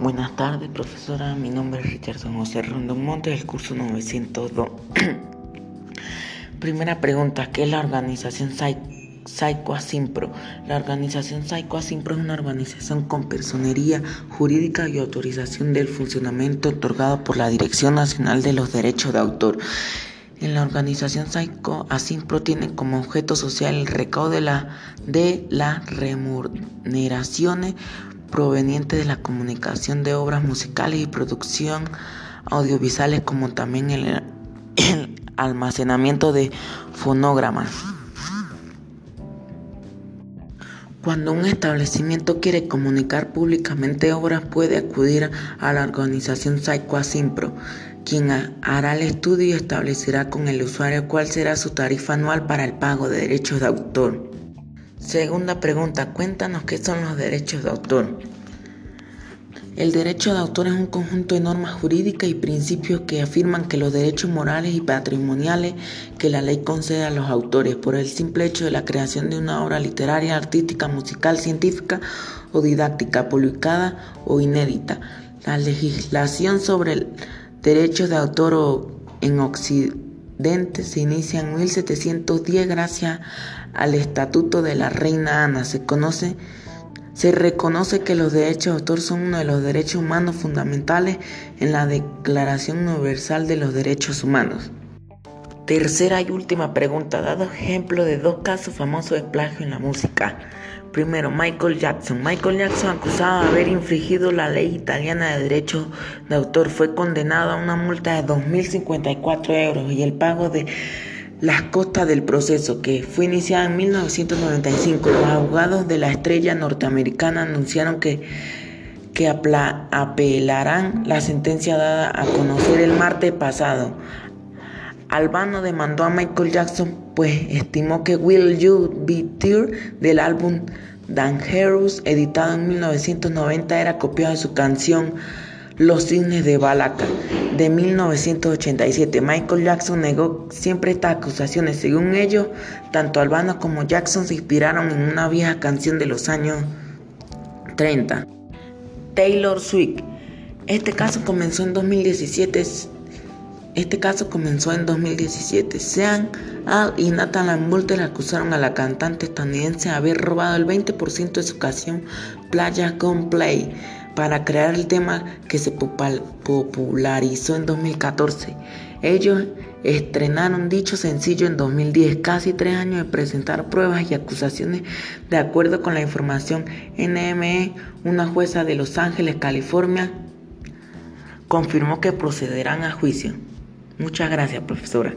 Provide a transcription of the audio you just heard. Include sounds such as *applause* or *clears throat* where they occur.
Buenas tardes, profesora. Mi nombre es Richardson José Rondón Montes, del curso 902. *clears throat* Primera pregunta: ¿Qué es la organización Saico Asimpro? La organización Saico Asimpro es una organización con personería jurídica y autorización del funcionamiento otorgado por la Dirección Nacional de los Derechos de Autor. En la organización Saico Asimpro tiene como objeto social el recaudo de, la, de las remuneraciones provenientes de la comunicación de obras musicales y producción audiovisuales como también el, almacenamiento de fonogramas. Cuando un establecimiento quiere comunicar públicamente obras puede acudir a la organización Saico Asimpro quien hará el estudio y establecerá con el usuario cuál será su tarifa anual para el pago de derechos de autor. Segunda pregunta, cuéntanos qué son los derechos de autor. El derecho de autor es un conjunto de normas jurídicas y principios que afirman que los derechos morales y patrimoniales que la ley concede a los autores por el simple hecho de la creación de una obra literaria, artística, musical, científica o didáctica, publicada o inédita. La legislación sobre derechos de autor en Occidente se inicia en 1710 gracias al Estatuto de la Reina Ana. Se se reconoce que los derechos de autor son uno de los derechos humanos fundamentales en la Declaración Universal de los Derechos Humanos. Tercera y última pregunta. Dado ejemplo de dos casos famosos de plagio en la música. Primero, Michael Jackson. Michael Jackson, acusado de haber infringido la ley italiana de derechos de autor, fue condenado a una multa de 2.054 euros y el pago de las costas del proceso, que fue iniciado en 1995. Los abogados de la estrella norteamericana anunciaron que, que apelarán la sentencia dada a conocer el martes pasado. Albano demandó a Michael Jackson pues estimó que Will You Be There del álbum Dangerous editado en 1990 era copiado de su canción Los Cisnes de Balaca de 1987. Michael Jackson negó siempre estas acusaciones. Según ellos, tanto Albano como Jackson se inspiraron en una vieja canción de los años 30. Taylor Swift. Este caso comenzó en 2017 este caso comenzó en 2017. Sean Al y Nathan le acusaron a la cantante estadounidense de haber robado el 20% de su canción Playa Play para crear el tema que se popularizó en 2014. Ellos estrenaron dicho sencillo en 2010, casi tres años de presentar pruebas y acusaciones de acuerdo con la información NME, una jueza de Los Ángeles, California, confirmó que procederán a juicio. Muchas gracias, profesora.